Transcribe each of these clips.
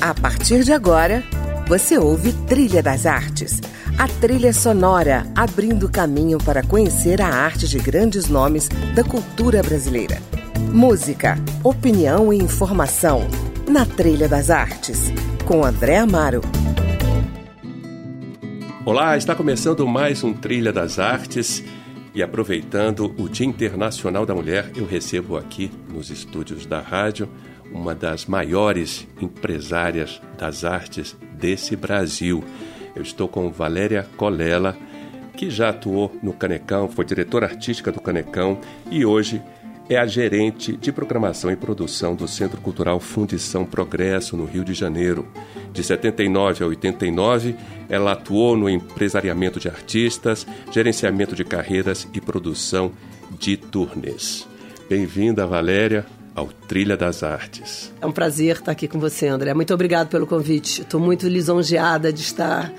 A partir de agora, você ouve Trilha das Artes, a trilha sonora abrindo caminho para conhecer a arte de grandes nomes da cultura brasileira. Música, opinião e informação na Trilha das Artes, com André Amaro. Olá, está começando mais um Trilha das Artes. E aproveitando o Dia Internacional da Mulher, eu recebo aqui nos estúdios da rádio uma das maiores empresárias das artes desse Brasil. Eu estou com Valéria Colela, que já atuou no Canecão, foi diretora artística do Canecão e hoje é a gerente de programação e produção do Centro Cultural Fundição Progresso, no Rio de Janeiro. De 79 a 89, ela atuou no empresariamento de artistas, gerenciamento de carreiras e produção de turnês. Bem-vinda, Valéria ao Trilha das Artes. É um prazer estar aqui com você, André. Muito obrigado pelo convite. Estou muito lisonjeada de estar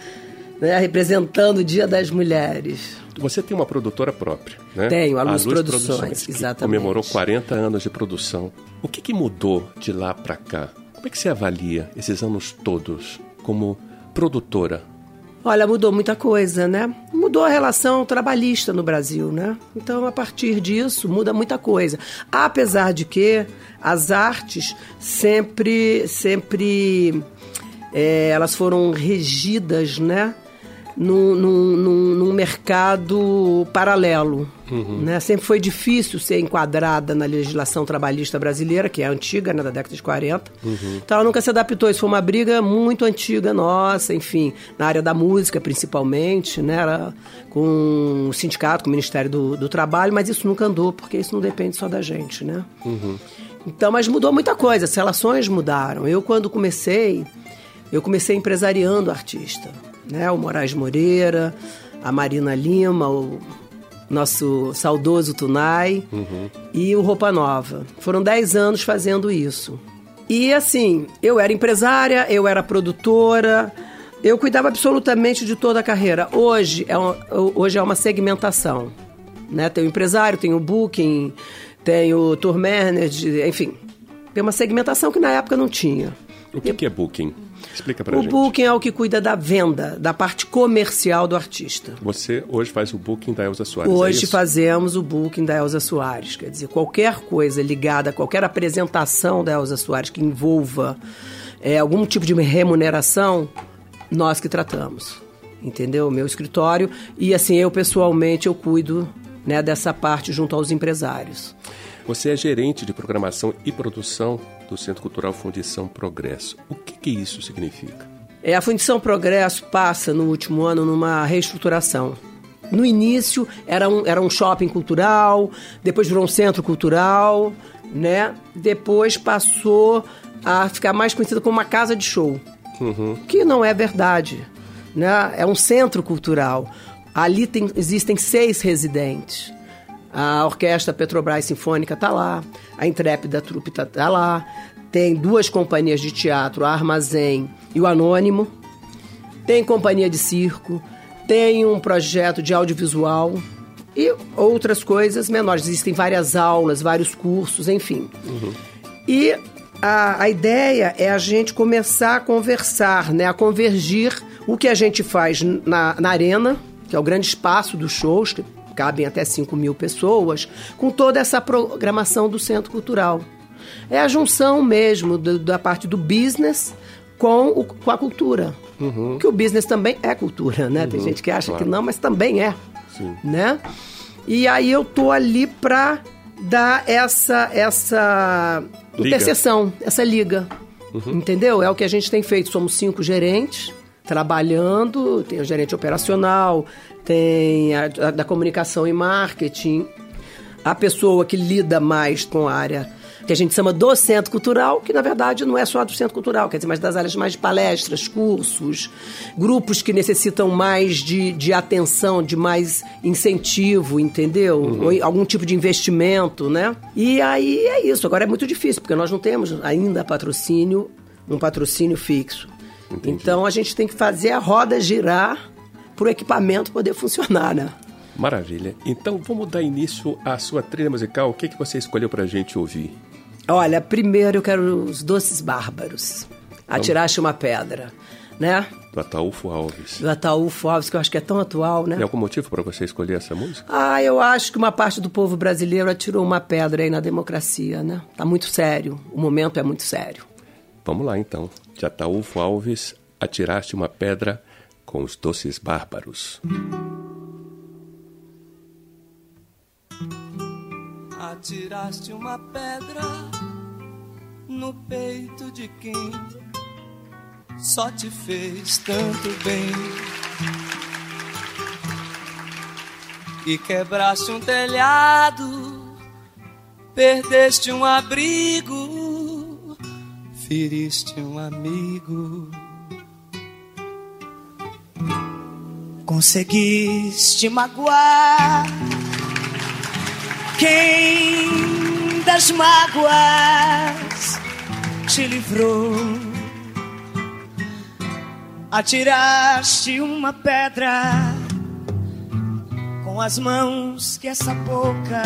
né, representando o Dia das Mulheres. Você tem uma produtora própria, né? Tenho, a Luz, a Luz Produções, Produções exatamente. comemorou 40 anos de produção. O que, que mudou de lá para cá? Como é que você avalia esses anos todos como produtora Olha, mudou muita coisa, né? Mudou a relação trabalhista no Brasil, né? Então, a partir disso, muda muita coisa. Apesar de que as artes sempre, sempre, é, elas foram regidas, né? Num, num, num, mercado paralelo. Uhum. Né? Sempre foi difícil ser enquadrada na legislação trabalhista brasileira, que é antiga, né, da década de 40. Uhum. Então ela nunca se adaptou. Isso foi uma briga muito antiga nossa, enfim, na área da música principalmente, né? Era com o sindicato, com o Ministério do, do Trabalho, mas isso nunca andou, porque isso não depende só da gente, né? Uhum. Então, mas mudou muita coisa, as relações mudaram. Eu, quando comecei, eu comecei empresariando artista né? O Moraes Moreira, a Marina Lima, o nosso saudoso Tunai uhum. e o Roupa Nova. Foram 10 anos fazendo isso. E assim, eu era empresária, eu era produtora, eu cuidava absolutamente de toda a carreira. Hoje é uma, hoje é uma segmentação. Né? Tem o empresário, tem o booking, tem o tour manager, enfim. Tem uma segmentação que na época não tinha. O que, que é booking? Explica pra o gente. O booking é o que cuida da venda, da parte comercial do artista. Você hoje faz o booking da Elza Soares, é Hoje é fazemos o booking da Elza Soares. Quer dizer, qualquer coisa ligada, qualquer apresentação da Elza Soares que envolva é, algum tipo de remuneração, nós que tratamos. Entendeu? Meu escritório. E assim, eu pessoalmente, eu cuido né, dessa parte junto aos empresários. Você é gerente de programação e produção do Centro Cultural Fundição Progresso. O que, que isso significa? É, a Fundição Progresso passa no último ano numa reestruturação. No início era um, era um shopping cultural, depois virou um centro cultural, né? Depois passou a ficar mais conhecida como uma casa de show, uhum. que não é verdade, né? É um centro cultural. Ali tem, existem seis residentes. A Orquestra Petrobras Sinfônica está lá, a Intrépida Trupe está tá lá, tem duas companhias de teatro, a Armazém e o Anônimo, tem companhia de circo, tem um projeto de audiovisual e outras coisas menores. Existem várias aulas, vários cursos, enfim. Uhum. E a, a ideia é a gente começar a conversar, né, a convergir o que a gente faz na, na arena, que é o grande espaço dos shows, cabem até 5 mil pessoas, com toda essa programação do Centro Cultural. É a junção mesmo do, da parte do business com, o, com a cultura. Uhum. Que o business também é cultura, né? Uhum, Tem gente que acha claro. que não, mas também é. Sim. Né? E aí eu tô ali para dar essa, essa liga. interseção, essa liga. Uhum. Entendeu? É o que a gente tem feito. Somos cinco gerentes trabalhando, tem o gerente operacional, tem a, a, da comunicação e marketing, a pessoa que lida mais com a área que a gente chama do centro cultural, que na verdade não é só do centro cultural, quer dizer, mas das áreas mais de palestras, cursos, grupos que necessitam mais de, de atenção, de mais incentivo, entendeu? Uhum. Algum tipo de investimento, né? E aí é isso. Agora é muito difícil, porque nós não temos ainda patrocínio, um patrocínio fixo. Entendi. Então a gente tem que fazer a roda girar para o equipamento poder funcionar, né? Maravilha. Então vamos dar início à sua trilha musical. O que, que você escolheu para a gente ouvir? Olha, primeiro eu quero os Doces Bárbaros. Atiraste uma pedra, né? Do Ataúfo Alves. Do Ataúfo Alves, que eu acho que é tão atual, né? Tem algum motivo para você escolher essa música? Ah, eu acho que uma parte do povo brasileiro atirou uma pedra aí na democracia, né? Tá muito sério. O momento é muito sério. Vamos lá, então. De Ataúfo Alves, Atiraste uma Pedra com os Doces Bárbaros. Atiraste uma pedra no peito de quem só te fez tanto bem. E quebraste um telhado, perdeste um abrigo, feriste um amigo. Conseguiste magoar quem das mágoas te livrou. Atiraste uma pedra com as mãos que essa boca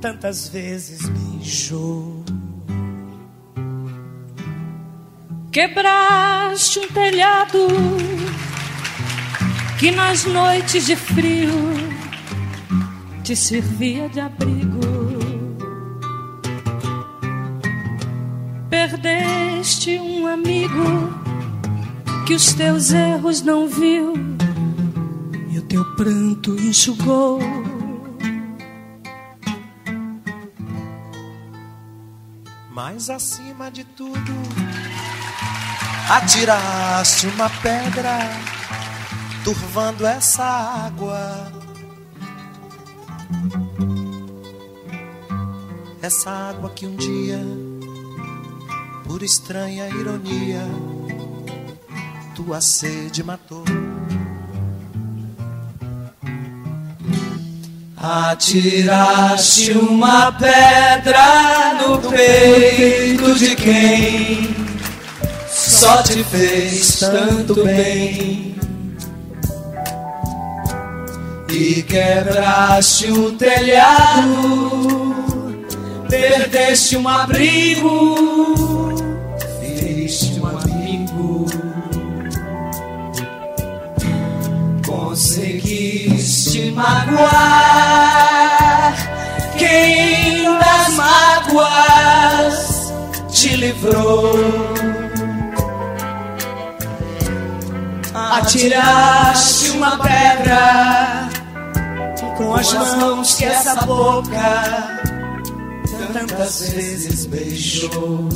tantas vezes beijou. Quebraste um telhado que nas noites de frio te servia de abrigo. Perdeste um amigo que os teus erros não viu e o teu pranto enxugou. Mas acima de tudo, atiraste uma pedra, turvando essa água. Essa água que um dia, por estranha ironia, tua sede matou. Atiraste uma pedra no peito de quem só te fez tanto bem. E quebraste o telhado, perdeste um abrigo, feriste um amigo. Conseguiste magoar quem das mágoas te livrou. Atiraste uma pedra com as mãos que essa boca tantas vezes beijou.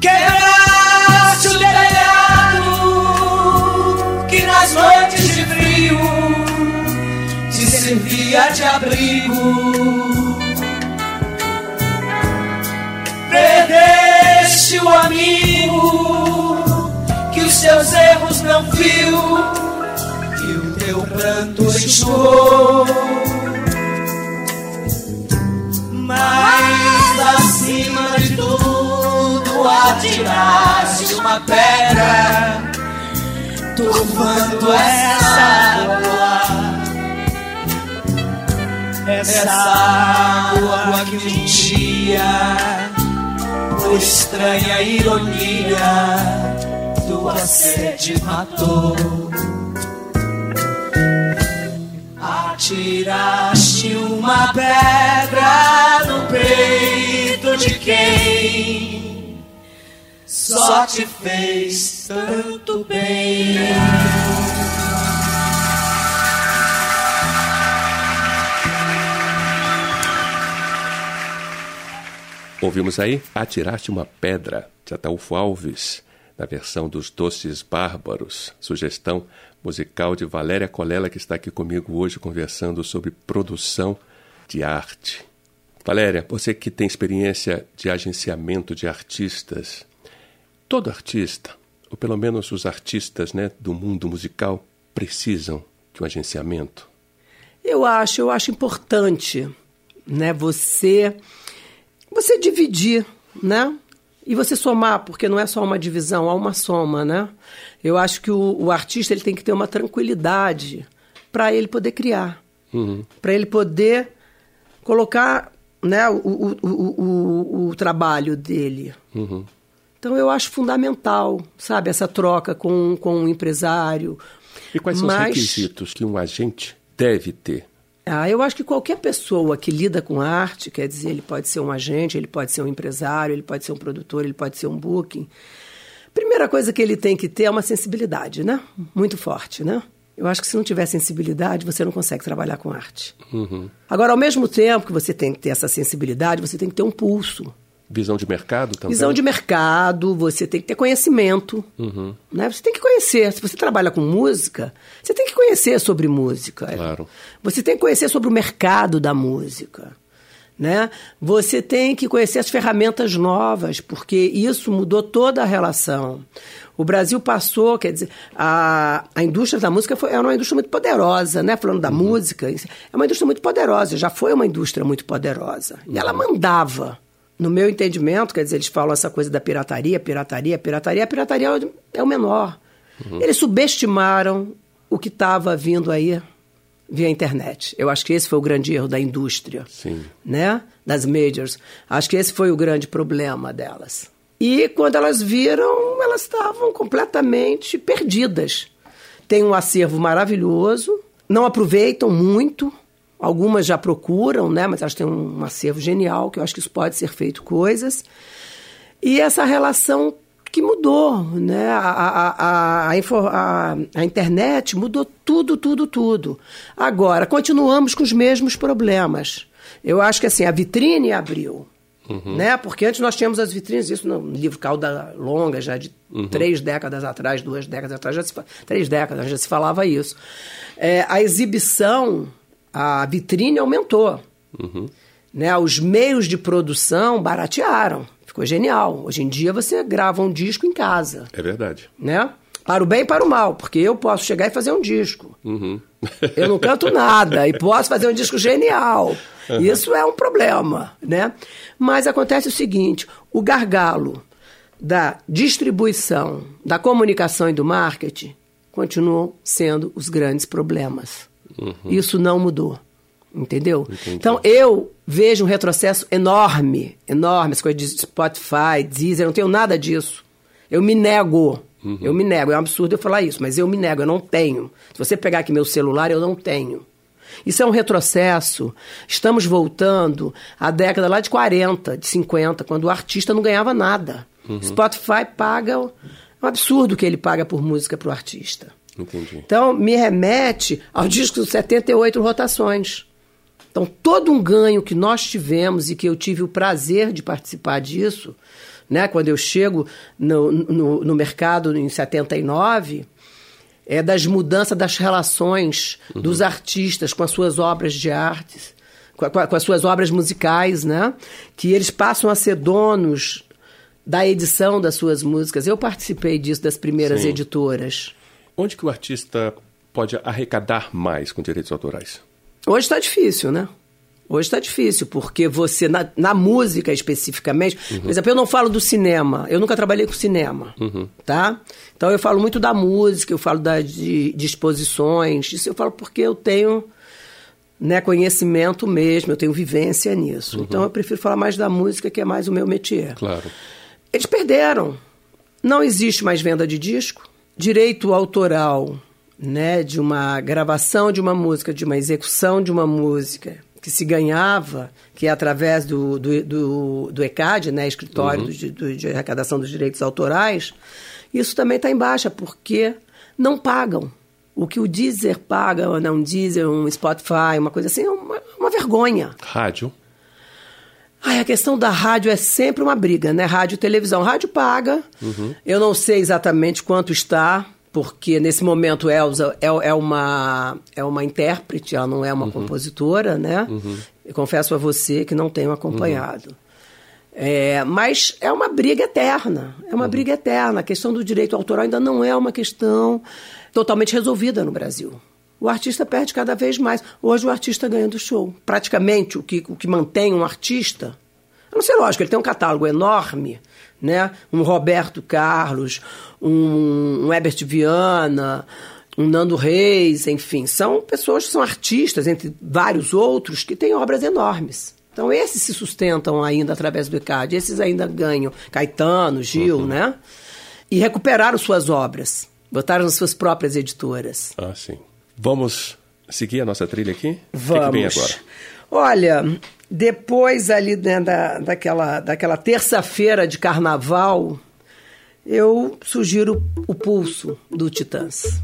Quebraste o telhado que nas noites de frio te servia de abrigo. Perdeste o amigo que os seus erros não viu teu pranto enxugou. Mas acima de tudo atiraste uma pedra, turvando essa água. Essa água que um dia, por estranha ironia, tua sede matou. Atiraste uma pedra no peito de quem só te fez tanto bem. Ouvimos aí Atiraste uma Pedra, de Ataúfo Alves, na versão dos Doces Bárbaros, sugestão musical de Valéria Colela, que está aqui comigo hoje conversando sobre produção de arte. Valéria, você que tem experiência de agenciamento de artistas, todo artista, ou pelo menos os artistas né, do mundo musical, precisam de um agenciamento? Eu acho, eu acho importante, né, você você dividir, né? E você somar, porque não é só uma divisão, há uma soma, né? Eu acho que o, o artista ele tem que ter uma tranquilidade para ele poder criar, Uhum. para ele poder colocar né, o, o, o, o, trabalho dele. Uhum. Então eu acho fundamental, sabe, essa troca com, com o empresário. E quais são Mas- os requisitos que um agente deve ter? Ah, eu acho que qualquer pessoa que lida com arte, quer dizer, ele pode ser um agente, ele pode ser um empresário, ele pode ser um produtor, ele pode ser um booking. Primeira coisa que ele tem que ter é uma sensibilidade, né? Muito forte, né? Eu acho que se não tiver sensibilidade, você não consegue trabalhar com arte. Agora, ao mesmo tempo que você tem que ter essa sensibilidade, você tem que ter um pulso. Visão de mercado também? Visão de mercado, você tem que ter conhecimento. Né? Você tem que conhecer. Se você trabalha com música, você tem que conhecer sobre música. Claro. Você tem que conhecer sobre o mercado da música. Né? Você tem que conhecer as ferramentas novas, porque isso mudou toda a relação. O Brasil passou, quer dizer, a, a indústria da música foi, era uma indústria muito poderosa, né? Falando da música, é uma indústria muito poderosa, já foi uma indústria muito poderosa. E ela mandava. No meu entendimento, quer dizer, eles falam essa coisa da pirataria, pirataria, pirataria. A pirataria é o- menor. Eles subestimaram o que estava vindo aí via internet. Eu acho que esse foi o grande erro da indústria, Sim. né? Das majors. Acho que esse foi o grande problema delas. E quando elas viram, elas estavam completamente perdidas. Tem um acervo maravilhoso, não aproveitam muito. Algumas já procuram, né? Mas elas têm um acervo genial, que eu acho que isso pode ser feito coisas. E essa relação que mudou, né? A, a, a, a, internet mudou tudo, tudo, tudo. Agora, continuamos com os mesmos problemas. Eu acho que assim, a vitrine abriu. Né? Porque antes nós tínhamos as vitrines, isso no livro Cauda Longa, já de três décadas atrás, duas décadas atrás, já se, três décadas já se falava isso. É, a exibição, a vitrine aumentou né, os meios de produção baratearam. Ficou genial. Hoje em dia você grava um disco em casa, É verdade. né? Para o bem e para o mal, porque eu posso chegar e fazer um disco. Uhum. Eu não canto nada e posso fazer um disco genial. Isso é um problema, né? Mas acontece o seguinte, o gargalo da distribuição, da comunicação e do marketing continuam sendo os grandes problemas. Isso não mudou. Entendeu? Então eu vejo um retrocesso enorme, enorme, as coisas de Spotify, Deezer, eu não tenho nada disso. Eu me nego. Eu me nego. É um absurdo eu falar isso, mas eu me nego, eu não tenho. Se você pegar aqui meu celular, eu não tenho. Isso é um retrocesso. Estamos voltando à década lá de 40, de 50, quando o artista não ganhava nada. Spotify paga. É um absurdo que ele paga por música para o artista. Entendi. Então, me remete ao disco dos 78 rotações. Então, todo um ganho que nós tivemos e que eu tive o prazer de participar disso, né, quando eu chego no, no, no mercado em 79, é das mudanças das relações dos artistas com as suas obras de arte, com, a- com a- com as suas obras musicais, né? Que eles passam a ser donos da edição das suas músicas. Eu participei disso das primeiras Sim. editoras. Onde que o artista pode arrecadar mais com direitos autorais? Hoje está difícil, né? Hoje está difícil, porque você, na, na música especificamente, por exemplo, eu não falo do cinema, eu nunca trabalhei com cinema, tá? Então eu falo muito da música, eu falo da, de, de exposições, isso eu falo porque eu tenho né, conhecimento mesmo, eu tenho vivência nisso. Então eu prefiro falar mais da música, que é mais o meu métier. Claro. Eles perderam. Não existe mais venda de disco. Direito autoral, né, de uma gravação de uma música, de uma execução de uma música que se ganhava, que é através do, do, do, do ECAD, né, Escritório do- do- de Arrecadação dos Direitos Autorais, isso também está em baixa, porque não pagam. O que o Deezer paga, ou não Deezer, um Spotify, uma coisa assim, é uma, uma vergonha. Rádio. Ai, a questão da rádio é sempre uma briga, né? Rádio e televisão. Rádio paga. Eu não sei exatamente quanto está, porque nesse momento Elza é, é uma, é uma intérprete, ela não é uma compositora, né? Eu confesso a você que não tenho acompanhado. É, mas é uma briga eterna. É uma briga eterna. A questão do direito autoral ainda não é uma questão totalmente resolvida no Brasil. O artista perde cada vez mais. Hoje o artista ganha do show. Praticamente o que, o que mantém um artista. Eu não sei, lógico, ele tem um catálogo enorme, né? Um Roberto Carlos, um, um Herbert Viana, um Nando Reis, enfim. São pessoas que são artistas, entre vários outros, que têm obras enormes. Então esses se sustentam ainda através do ICAD, esses ainda ganham, Caetano, Gil, uhum. né? E recuperaram suas obras, botaram nas suas próprias editoras. Ah, sim. Vamos seguir a nossa trilha aqui? Vamos. O que, que vem agora? Olha, depois ali né, da, daquela, daquela terça-feira de carnaval, eu sugiro o pulso do Titãs.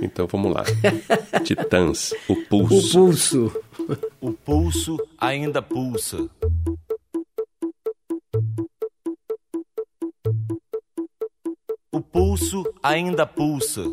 Então vamos lá. Titãs, o pulso. O pulso. O pulso ainda pulsa. O pulso ainda pulsa.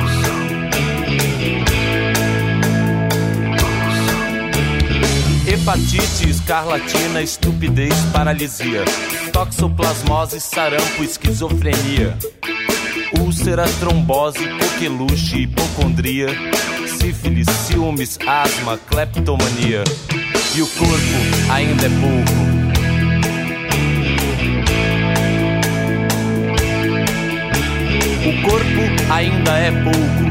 Hepatite, escarlatina, estupidez, paralisia, toxoplasmose, sarampo, esquizofrenia, úlcera, trombose, coqueluche, hipocondria, sífilis, ciúmes, asma, cleptomania. E o corpo ainda é pouco. O corpo ainda é pouco.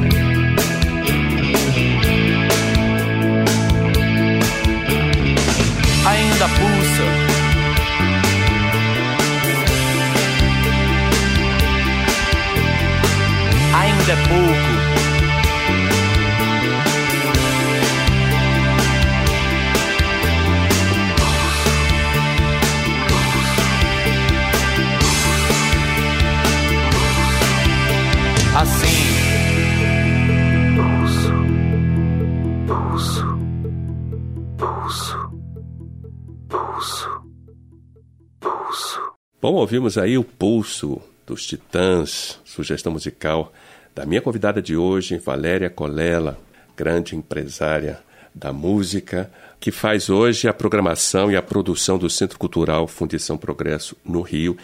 Ainda pulsa. Ainda é pouco. Bom, ouvimos aí o Pulso dos Titãs, sugestão musical da minha convidada de hoje, Valéria Colela, grande empresária da música, que faz hoje a programação e a produção do Centro Cultural Fundição Progresso no Rio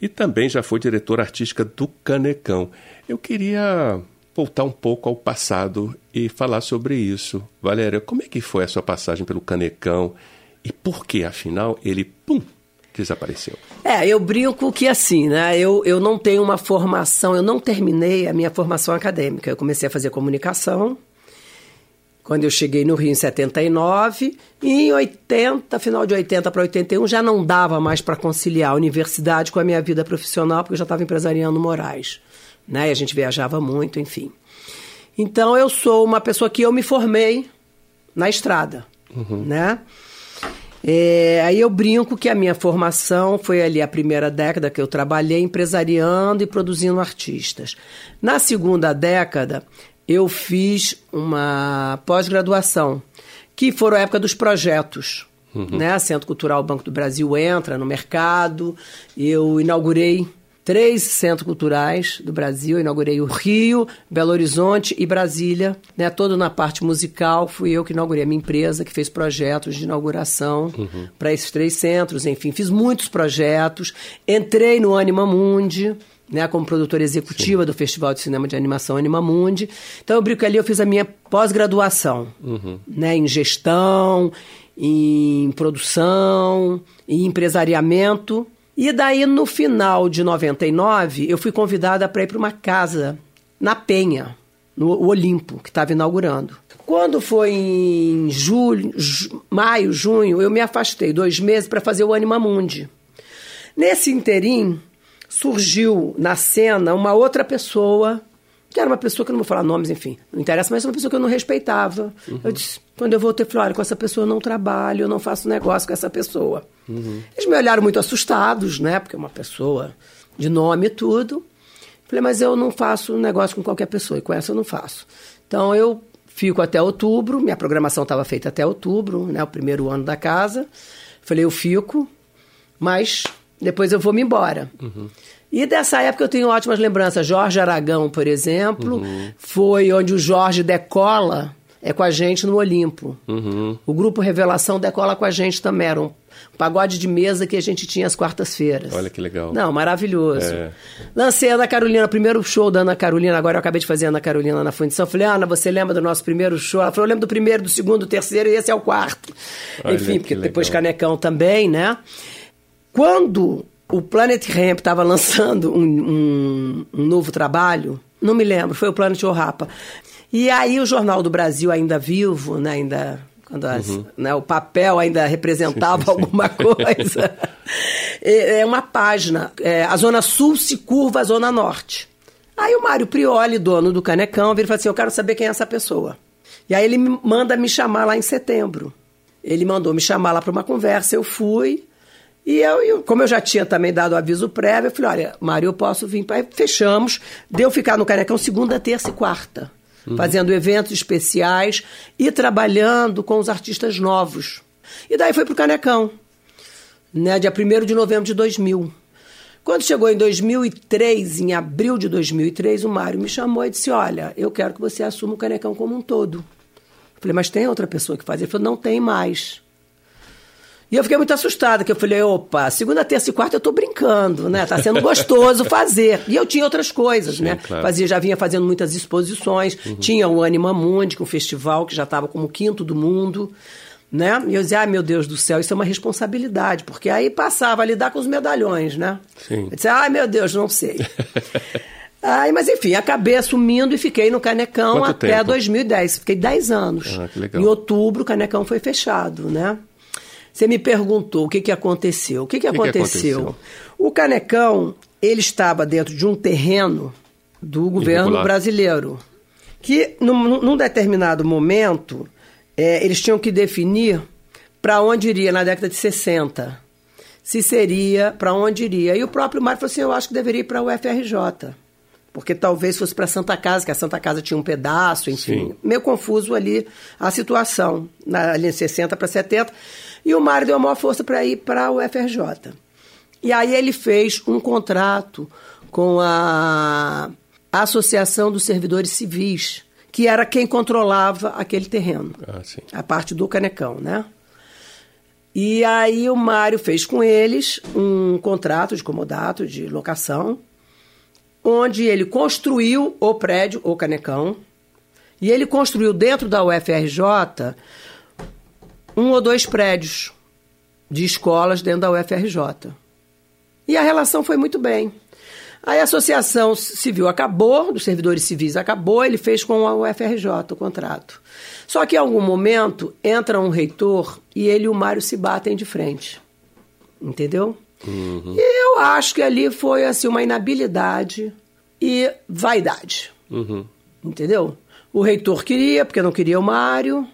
e também já foi diretora artística do Canecão. Eu queria voltar um pouco ao passado e falar sobre isso. Valéria, como é que foi a sua passagem pelo Canecão e por que, afinal, ele, pum, desapareceu? É, eu brinco que assim, né? Eu, eu não tenho uma formação, eu não terminei a minha formação acadêmica. Eu comecei a fazer comunicação, quando eu cheguei no Rio em 79, e em 80, final de 80 para 81, já não dava mais para conciliar a universidade com a minha vida profissional, porque eu já estava empresariando Moraes. Né? E a gente viajava muito, enfim. Então eu sou uma pessoa que eu me formei na estrada, uhum. né? É, aí eu brinco que a minha formação foi ali a primeira década que eu trabalhei empresariando e produzindo artistas. Na segunda década, eu fiz uma pós-graduação, que foram a época dos projetos. Uhum. Né? Centro Cultural Banco do Brasil entra no mercado. Eu inaugurei três centros culturais do Brasil. Eu inaugurei o Rio, Belo Horizonte e Brasília. Né? Todo na parte musical. Fui eu que inaugurei a minha empresa, que fez projetos de inauguração uhum. para esses três centros. Enfim, fiz muitos projetos. Entrei no Anima Mundi né, como produtora executiva Sim. do Festival de Cinema de Animação Anima Mundi. Então eu brinco ali, eu fiz a minha pós-graduação, uhum. né, em gestão, em produção, em empresariamento. E daí, no final de 99, eu fui convidada para ir para uma casa na Penha, no Olimpo, que estava inaugurando. Quando foi em julho, ju- maio, junho, eu me afastei dois meses para fazer o Anima Mundi. Nesse interim, surgiu na cena uma outra pessoa, que era uma pessoa que eu não vou falar nomes, enfim, não interessa, mas uma pessoa que eu não respeitava. Eu disse, quando eu voltei, falei, olha, com essa pessoa eu não trabalho, eu não faço negócio com essa pessoa. Eles me olharam muito assustados, né, porque é uma pessoa de nome e tudo. Falei, mas eu não faço negócio com qualquer pessoa, e com essa eu não faço. Então eu fico até outubro, minha programação estava feita até outubro, né, o primeiro ano da casa. Falei, eu fico, mas depois eu vou me embora. E dessa época eu tenho ótimas lembranças. Jorge Aragão, por exemplo, foi onde o Jorge decola, é com a gente no Olimpo. O grupo Revelação decola com a gente também. Era um pagode de mesa que a gente tinha às quartas-feiras. Olha que legal. Não, maravilhoso. É. Lancei a Ana Carolina, primeiro show da Ana Carolina, agora eu acabei de fazer a Ana Carolina na fundição. Falei, Ana, você lembra do nosso primeiro show? Ela falou, eu lembro do primeiro, do segundo, do terceiro e esse é o quarto. Olha Enfim, que porque legal. depois Canecão também, né? Quando o Planet Ramp estava lançando um, um- um novo trabalho, não me lembro, foi o Planet Rapa. E aí o Jornal do Brasil ainda vivo, né, ainda quando as- né, o papel ainda representava alguma coisa. é é uma página, é, a Zona Sul se curva à Zona Norte. Aí o Mário Prioli, dono do Canecão, vira e fala assim, eu quero saber quem é essa pessoa. E aí ele me manda me chamar lá em setembro. Ele mandou me chamar lá para uma conversa, eu fui. E eu, eu- como eu já tinha também dado o aviso prévio, eu falei, olha, Mário, eu posso vir. Aí fechamos, deu ficar no Canecão segunda, terça e quarta. Fazendo eventos especiais e trabalhando com os artistas novos. E daí foi pro Canecão, né, dia 1 de novembro de 2000. Quando chegou em 2003, em abril de 2003, o Mário me chamou e disse, olha, eu quero que você assuma o Canecão como um todo. Eu falei, mas tem outra pessoa que faz? Ele falou, não tem mais. E eu fiquei muito assustada, que eu falei, opa, segunda, terça e quarta eu tô brincando, né? Tá sendo gostoso fazer. E eu tinha outras coisas, Sim, né? claro. Fazia, já vinha fazendo muitas exposições. Tinha o Anima Mundi, que é um festival que já estava como quinto do mundo, né? E eu dizia, ai meu Deus do céu, isso é uma responsabilidade, porque aí passava a lidar com os medalhões, né? Sim. Eu disse, ai meu Deus, não sei. Ai, mas enfim, acabei assumindo e fiquei no Canecão Quanto até tempo? 2010. Fiquei 10 anos. Ah, que legal. Em outubro, o Canecão foi fechado, né? Você me perguntou o que, que aconteceu. O que, que, que aconteceu? aconteceu? O Canecão, ele estava dentro de um terreno do governo Irregular. brasileiro. Que, num, num determinado momento, é, eles tinham que definir para onde iria na década de 60. Se seria, para onde iria. E o próprio Mário falou assim: eu acho que deveria ir para o UFRJ. Porque talvez fosse para Santa Casa, que a Santa Casa tinha um pedaço, enfim. Sim. Meio confuso ali a situação, na linha 60 para 70. E o Mário deu a maior força para ir para o UFRJ. E aí ele fez um contrato com a Associação dos Servidores Civis, que era quem controlava aquele terreno Ah, a parte do Canecão, né? E aí o Mário fez com eles um contrato de comodato, de locação, onde ele construiu o prédio, o Canecão, e ele construiu dentro da UFRJ um ou dois prédios de escolas dentro da UFRJ. E a relação foi muito bem. Aí a Associação Civil acabou, dos servidores civis acabou, ele fez com a UFRJ o contrato. Só que em algum momento entra um reitor e ele e o Mário se batem de frente. Entendeu? E eu acho que ali foi assim uma inabilidade e vaidade. Entendeu? O reitor queria, porque não queria o Mário,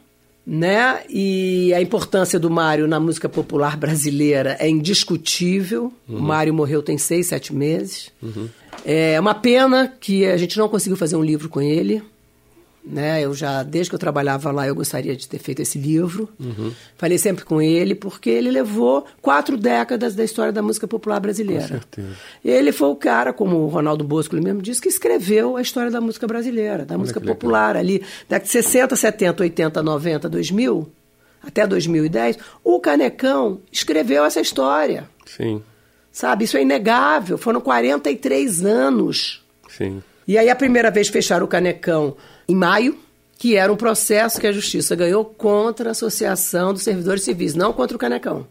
né? E a importância do Mário na música popular brasileira é indiscutível. O Mário morreu tem seis, sete meses. É uma pena que a gente não conseguiu fazer um livro com ele. Né? Eu já, desde que eu trabalhava lá, eu gostaria de ter feito esse livro. Falei sempre com ele, porque ele levou quatro décadas da história da música popular brasileira. Com certeza. Ele foi o cara, como o Ronaldo Bosco ele mesmo disse, que escreveu a história da música brasileira, da música que legal. popular ali. Década de 60, 70, 80, 90, 2000, até 2010, o Canecão escreveu essa história. Sim, Sabe? Isso é inegável. Foram 43 anos. sim. E aí a primeira vez fecharam o Canecão em maio, que era um processo que a Justiça ganhou contra a Associação dos Servidores Civis, não contra o Canecão.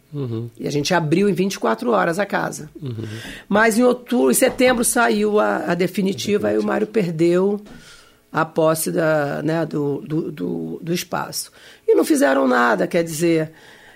E a gente abriu em 24 horas a casa. Mas em outubro, em setembro saiu a, a definitiva, aí o Mário perdeu a posse da, né, do, do, do, do espaço. E não fizeram nada, quer dizer,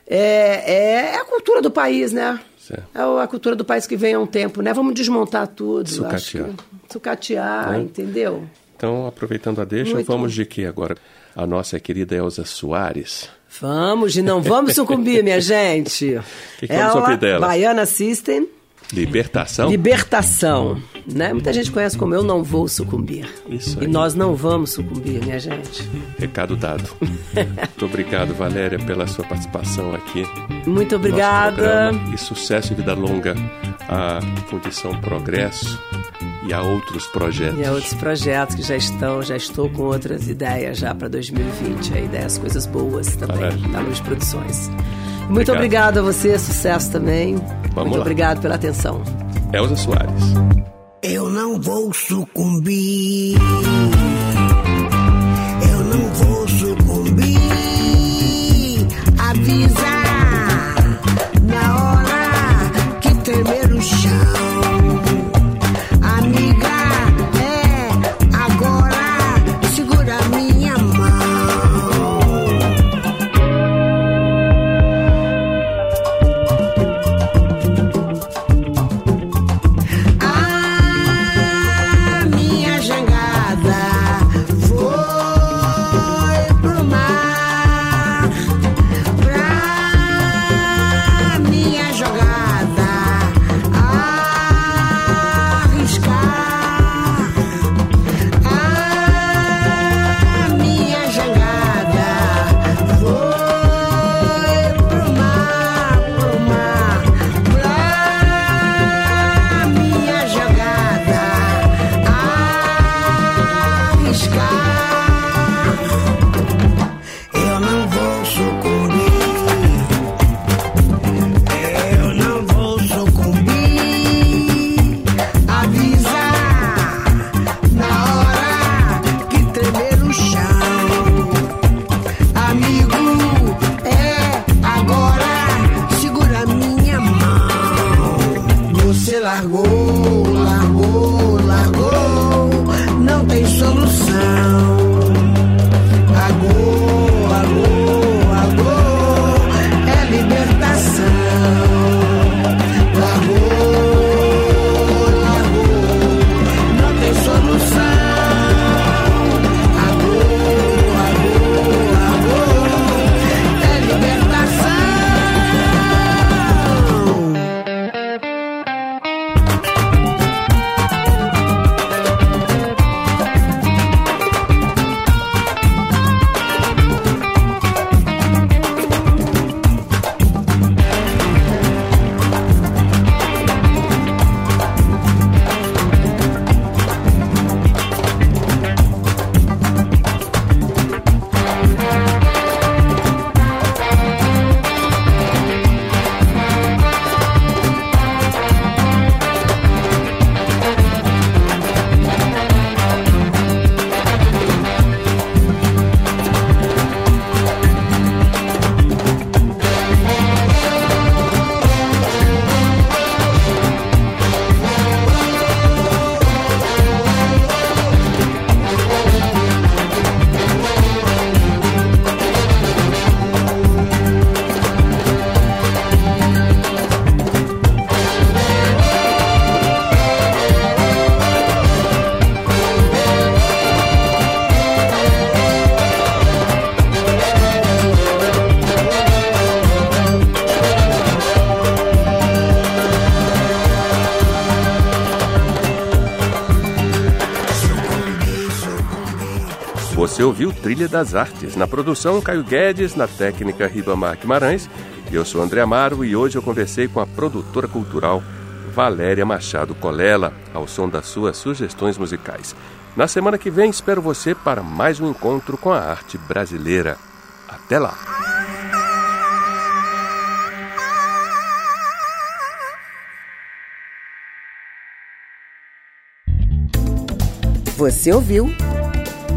é, é, é a cultura do país, né? Certo. É a cultura do país que vem há um tempo, né? Vamos desmontar tudo. acho Sucatear. que- Sucatear, Né? entendeu? Então, aproveitando a deixa, Muito. vamos de que agora? A nossa querida Elza Soares. Vamos, e não vamos sucumbir, minha gente. Que que vamos Ela, ouvir dela? Baiana System, Libertação? libertação. Né? Muita gente conhece como Eu Não Vou Sucumbir. Isso E aí. nós não vamos sucumbir, minha gente. Recado dado. Muito obrigado, Valéria, pela sua participação aqui. Muito obrigada. E sucesso e vida longa à Fundição Progresso e a outros projetos. E há outros projetos que já estão, já estou com outras ideias já para 2020, aí ideias, coisas boas também, Maravilha. da Luz Produções. Muito Obrigado. obrigado a você, sucesso também. Muito lá. obrigado pela atenção. Elza Soares. Eu não vou sucumbir. Trilha das Artes. Na produção, Caio Guedes, na técnica, Ribamar Guimarães. Eu sou André Amaro e hoje eu conversei com a produtora cultural Valéria Machado Colela, ao som das suas sugestões musicais. Na semana que vem, espero você para mais um encontro com a arte brasileira. Até lá! Você ouviu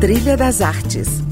Trilha das Artes